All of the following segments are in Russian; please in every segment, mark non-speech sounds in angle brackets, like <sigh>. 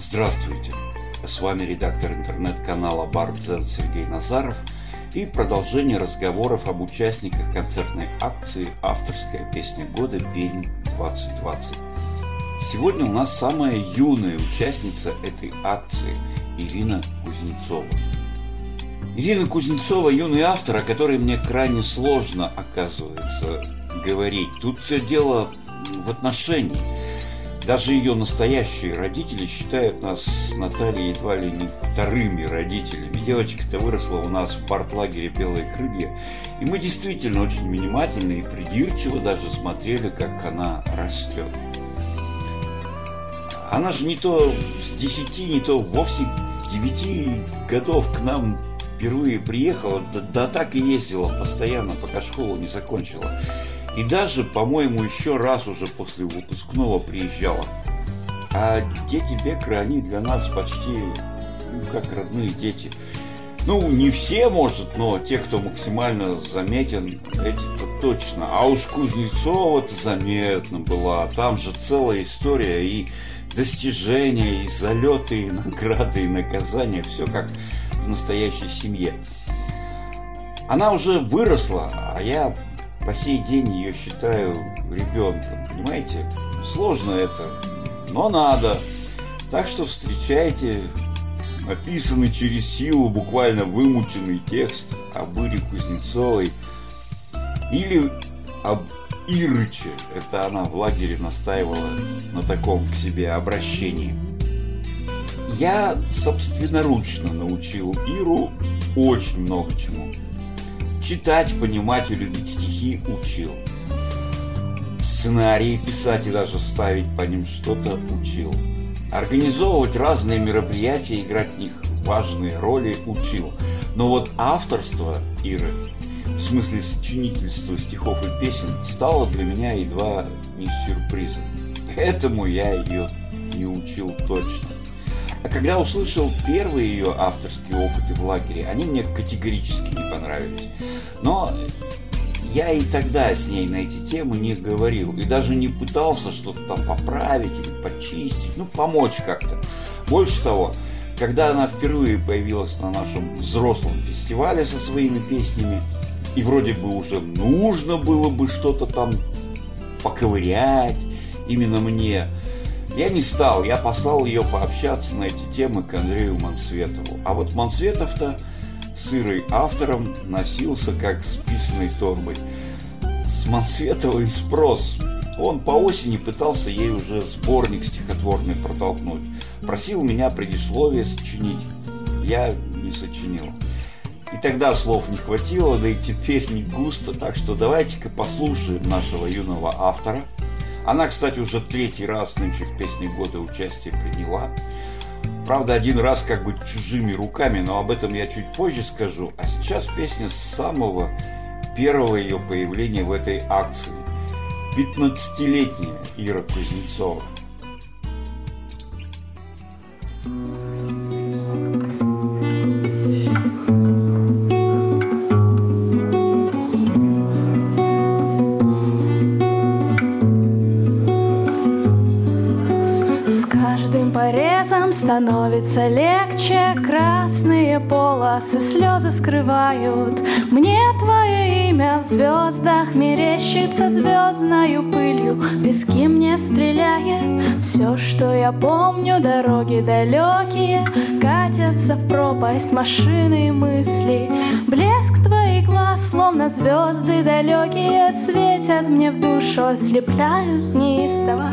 Здравствуйте! С вами редактор интернет-канала Бардзен Сергей Назаров и продолжение разговоров об участниках концертной акции «Авторская песня года Пень 2020». Сегодня у нас самая юная участница этой акции Ирина Кузнецова. Ирина Кузнецова – юный автор, о которой мне крайне сложно, оказывается, говорить. Тут все дело в отношении – даже ее настоящие родители считают нас с Натальей едва ли не вторыми родителями. Девочка-то выросла у нас в портлагере «Белые крылья», и мы действительно очень внимательно и придирчиво даже смотрели, как она растет. Она же не то с десяти, не то вовсе девяти годов к нам впервые приехала, да, да так и ездила постоянно, пока школу не закончила. И даже, по-моему, еще раз уже после выпускного приезжала. А дети Бекры, они для нас почти ну, как родные дети. Ну, не все, может, но те, кто максимально заметен, эти-то точно. А уж Кузнецова-то заметно была. Там же целая история и достижения, и залеты, и <laughs> награды, и наказания. Все как в настоящей семье. Она уже выросла, а я по сей день ее считаю ребенком, понимаете? Сложно это, но надо. Так что встречайте написанный через силу, буквально вымученный текст об Ире Кузнецовой или об Ирыче. Это она в лагере настаивала на таком к себе обращении. Я собственноручно научил Иру очень много чему. Читать, понимать и любить стихи учил. Сценарии писать и даже ставить по ним что-то учил. Организовывать разные мероприятия, играть в них важные роли учил. Но вот авторство Иры, в смысле сочинительства стихов и песен, стало для меня едва не сюрпризом. Этому я ее не учил точно. А когда услышал первые ее авторские опыты в лагере, они мне категорически не понравились. Но я и тогда с ней на эти темы не говорил и даже не пытался что-то там поправить или почистить, ну, помочь как-то. Больше того, когда она впервые появилась на нашем взрослом фестивале со своими песнями, и вроде бы уже нужно было бы что-то там поковырять именно мне, я не стал, я послал ее пообщаться на эти темы к Андрею Мансветову. А вот Мансветов-то с Ирой автором носился как с писаной торбой. С Мансветовой спрос. Он по осени пытался ей уже сборник стихотворный протолкнуть. Просил меня предисловие сочинить. Я не сочинил. И тогда слов не хватило, да и теперь не густо, так что давайте-ка послушаем нашего юного автора – она, кстати, уже третий раз нынче в песне года участие приняла. Правда, один раз как бы чужими руками, но об этом я чуть позже скажу. А сейчас песня с самого первого ее появления в этой акции. 15-летняя Ира Кузнецова. Становится легче Красные полосы слезы скрывают. Мне твое имя в звездах Мерещится звездною пылью. Пески мне стреляет Все, что я помню, дороги далекие Катятся в пропасть машины и мысли. Блеск твоих глаз, словно звезды далекие Светят мне в душу, ослепляют неистово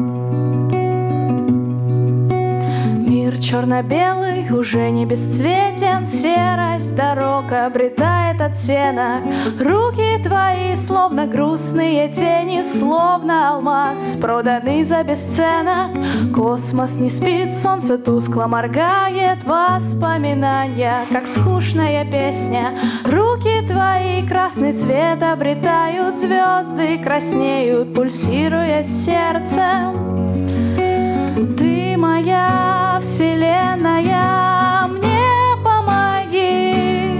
черно-белый уже не бесцветен, серость дорог обретает оттенок. Руки твои, словно грустные тени, словно алмаз, проданы за бесценок. Космос не спит, солнце тускло моргает, воспоминания, как скучная песня. Руки твои, красный цвет обретают, звезды краснеют, пульсируя сердцем. Ты моя вселенная, мне помоги.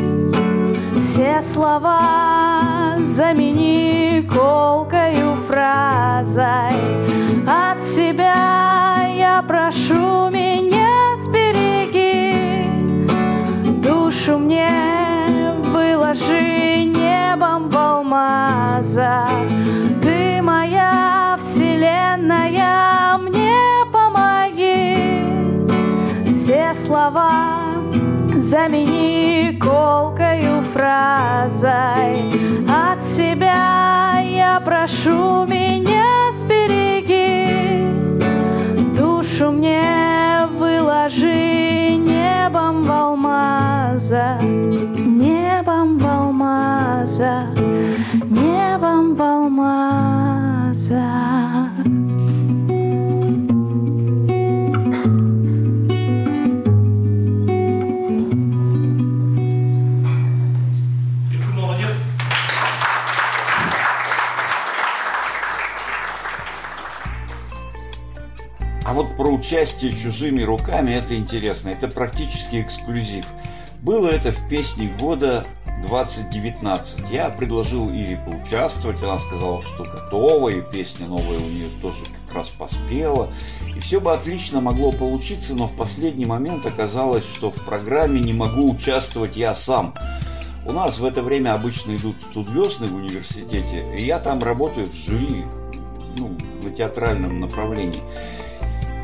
Все слова замени колкою фразой. От себя я прошу меня алмаза Небом в алмаза А вот про участие чужими руками это интересно, это практически эксклюзив. Было это в песне года 2019. Я предложил Ире поучаствовать, она сказала, что готова, и песня новая у нее тоже как раз поспела. И все бы отлично могло получиться, но в последний момент оказалось, что в программе не могу участвовать я сам. У нас в это время обычно идут студвесны в университете, и я там работаю в жюри, ну, на театральном направлении.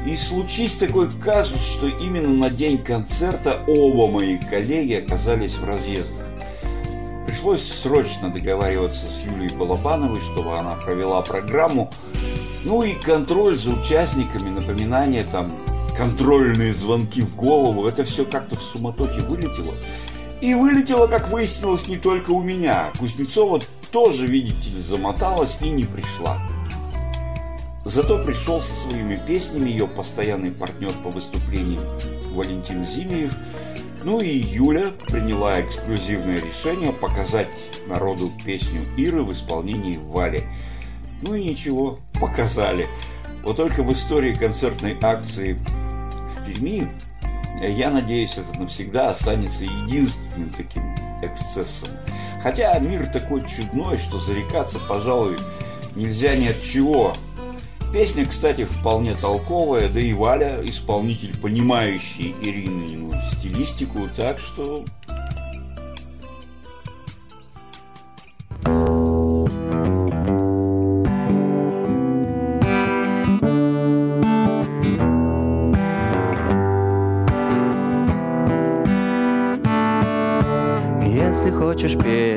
И случись такой казус, что именно на день концерта оба мои коллеги оказались в разъездах. Пришлось срочно договариваться с Юлией Балабановой, чтобы она провела программу. Ну и контроль за участниками, напоминания там, контрольные звонки в голову, это все как-то в суматохе вылетело. И вылетело, как выяснилось, не только у меня. Кузнецова тоже, видите ли, замоталась и не пришла. Зато пришел со своими песнями ее постоянный партнер по выступлениям Валентин Зимиев. Ну и Юля приняла эксклюзивное решение показать народу песню Иры в исполнении Вали. Ну и ничего, показали. Вот только в истории концертной акции в Перми, я надеюсь, это навсегда останется единственным таким эксцессом. Хотя мир такой чудной, что зарекаться, пожалуй, нельзя ни от чего. Песня, кстати, вполне толковая, да и Валя исполнитель, понимающий Ирину стилистику, так что Если хочешь петь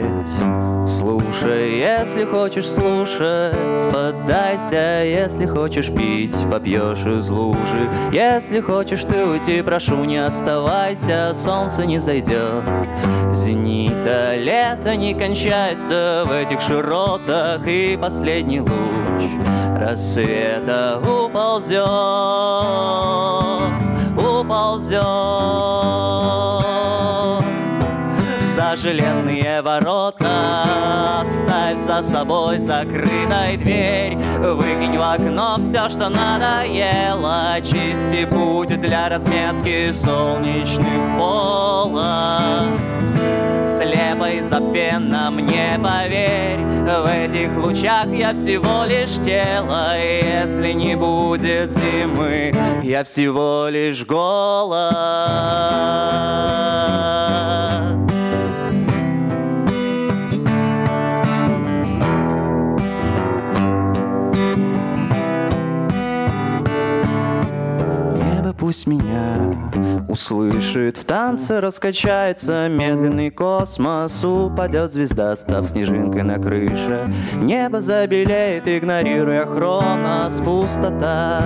если хочешь слушать, поддайся, если хочешь пить, попьешь из лужи. Если хочешь ты уйти, прошу, не оставайся, солнце не зайдет. Зенита лето не кончается в этих широтах, и последний луч рассвета уползет, уползет за железные ворота. Оставь за собой закрытой дверь. Выкинь в окно все, что надоело. Чисти путь для разметки солнечных полос. Слепо и забвенно мне поверь. В этих лучах я всего лишь тело. Если не будет зимы, я всего лишь голод пусть меня услышит. В танце раскачается медленный космос. Упадет звезда, став снежинкой на крыше. Небо забелеет, игнорируя хронос. Пустота.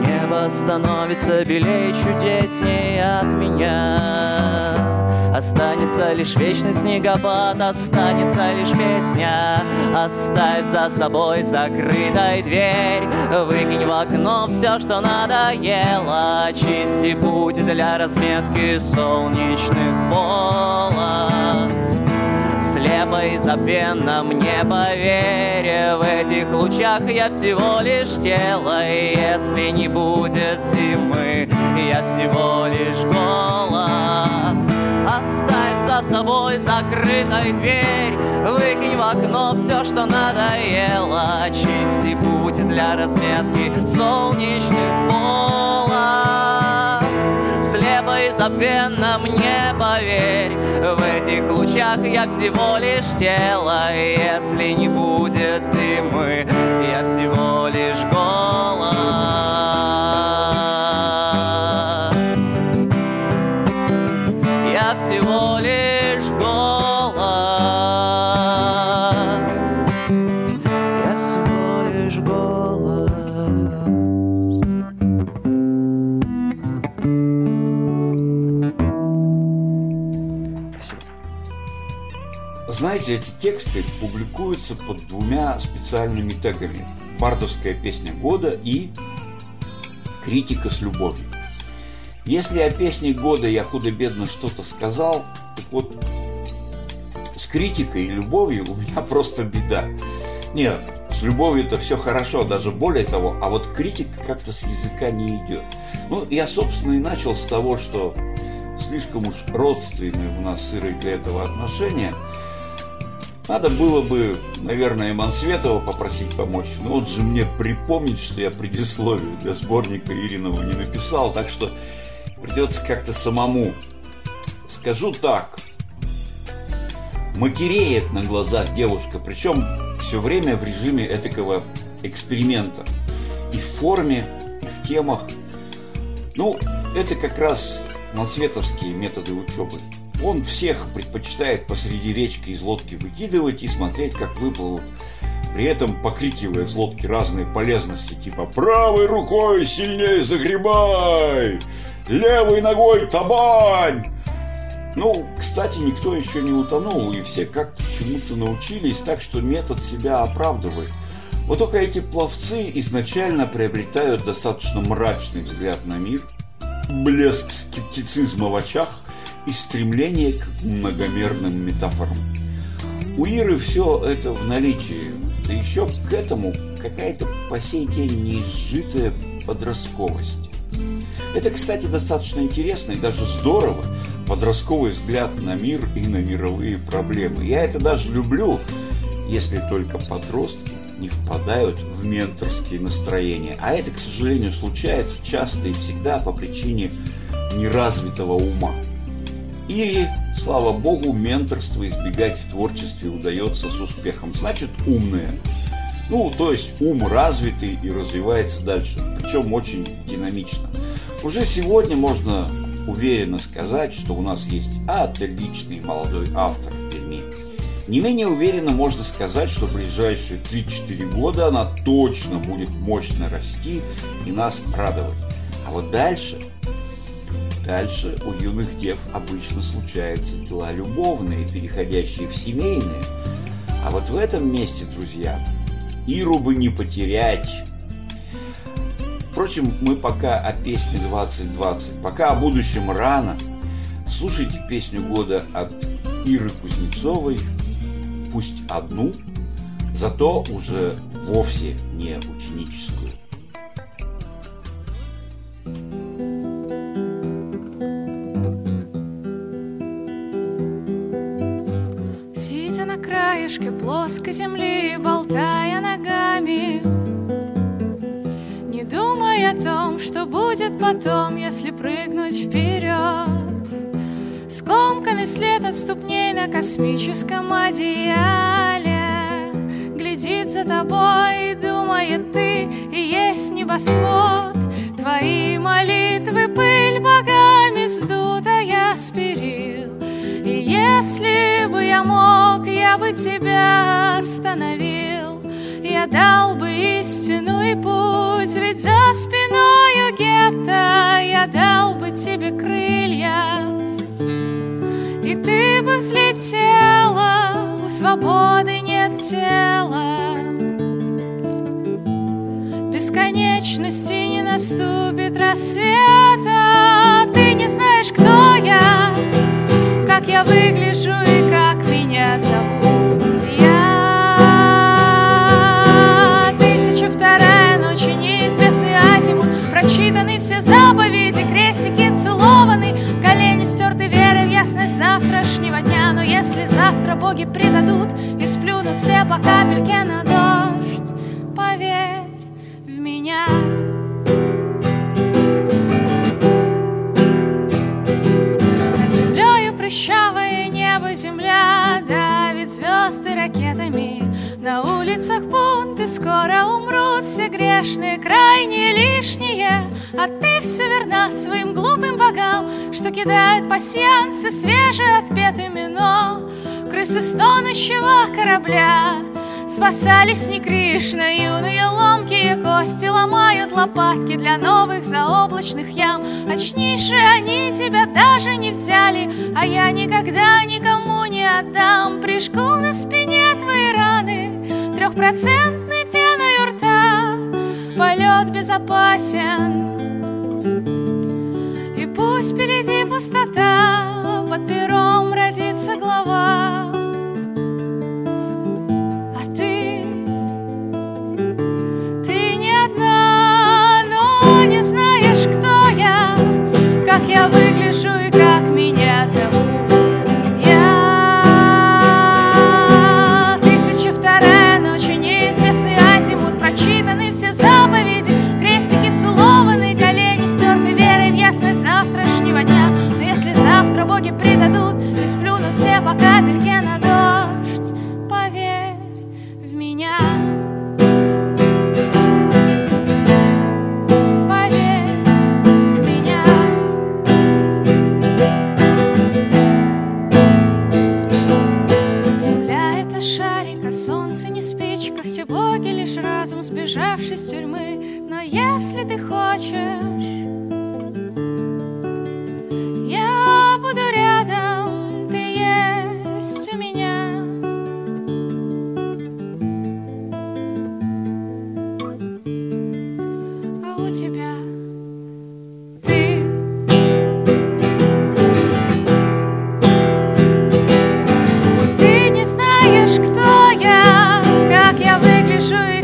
Небо становится белее чудеснее от меня Останется лишь вечный снегопад, останется лишь песня. Оставь за собой закрытой дверь. Выкинь в окно все, что надоело. Очисти путь для разметки солнечных полос. Слепо и забвенно мне поверь В этих лучах я всего лишь тело. И если не будет зимы, я всего лишь голос собой закрытой дверь. Выкинь в окно все, что надоело. Очисти путь для разметки солнечных полос. Слепо и забвенно мне поверь В этих лучах я всего лишь тело. Если не будет зимы, тексты публикуются под двумя специальными тегами. Бардовская песня года и критика с любовью. Если о песне года я худо-бедно что-то сказал, так вот, с критикой и любовью у меня <laughs> просто беда. Нет, с любовью-то все хорошо, даже более того, а вот критика как-то с языка не идет. Ну, я, собственно, и начал с того, что слишком уж родственные у нас сыры для этого отношения. Надо было бы, наверное, Мансветова попросить помочь, но он же мне припомнить, что я предисловие для сборника Иринова не написал, так что Придется как-то самому. Скажу так. Матереет на глазах девушка, причем все время в режиме этакого эксперимента. И в форме, и в темах. Ну, это как раз малцветовские методы учебы. Он всех предпочитает посреди речки из лодки выкидывать и смотреть, как выплывут при этом покрикивая с лодки разные полезности, типа «Правой рукой сильнее загребай! Левой ногой табань!» Ну, кстати, никто еще не утонул, и все как-то чему-то научились, так что метод себя оправдывает. Вот только эти пловцы изначально приобретают достаточно мрачный взгляд на мир, блеск скептицизма в очах и стремление к многомерным метафорам. У Иры все это в наличии, да еще к этому какая-то по сей день неизжитая подростковость. Это, кстати, достаточно интересно и даже здорово, подростковый взгляд на мир и на мировые проблемы. Я это даже люблю, если только подростки не впадают в менторские настроения. А это, к сожалению, случается часто и всегда по причине неразвитого ума. Или, слава богу, менторство избегать в творчестве удается с успехом. Значит, умные. Ну, то есть ум развитый и развивается дальше, причем очень динамично. Уже сегодня можно уверенно сказать, что у нас есть отличный молодой автор в Перми. Не менее уверенно можно сказать, что в ближайшие 3-4 года она точно будет мощно расти и нас радовать. А вот дальше Дальше у юных дев обычно случаются дела любовные, переходящие в семейные. А вот в этом месте, друзья, Иру бы не потерять. Впрочем, мы пока о песне 2020, пока о будущем рано. Слушайте песню года от Иры Кузнецовой, пусть одну, зато уже вовсе не ученическую. Краешке плоской земли, болтая ногами. Не думай о том, что будет потом, если прыгнуть вперед. Скомканный след от ступней на космическом одеяле. Глядит за тобой, думает ты, и есть небосвод. Твои молитвы пыль богами сдутая спирил И если бы я мог, я бы тебя остановил. Я дал бы истину и путь Ведь за спиною гетто я дал бы тебе крылья. И ты бы взлетела, у свободы нет тела. Бесконечности не наступит рассвета. Ты не знаешь, кто я, как я выгляжу и как меня зовут. Я тысяча вторая ночь и неизвестный азимут Прочитаны все заповеди, крестики целованы Колени стерты верой в ясность завтрашнего дня. Но если завтра боги предадут и сплюнут все по капельке на На улицах бунты скоро умрут Все грешные, крайне лишние. А ты все верна своим глупым богам Что кидают пасьянцы свежеотпетым вино Крысы стонущего корабля Спасались не Кришна, юные ломкие кости Ломают лопатки для новых заоблачных ям. Очнись же, они тебя даже не взяли А я никогда никому не отдам. Прижгу на спине твои раны Трехпроцентной пеной у рта. Полет безопасен. И пусть впереди пустота Под пером родится глава je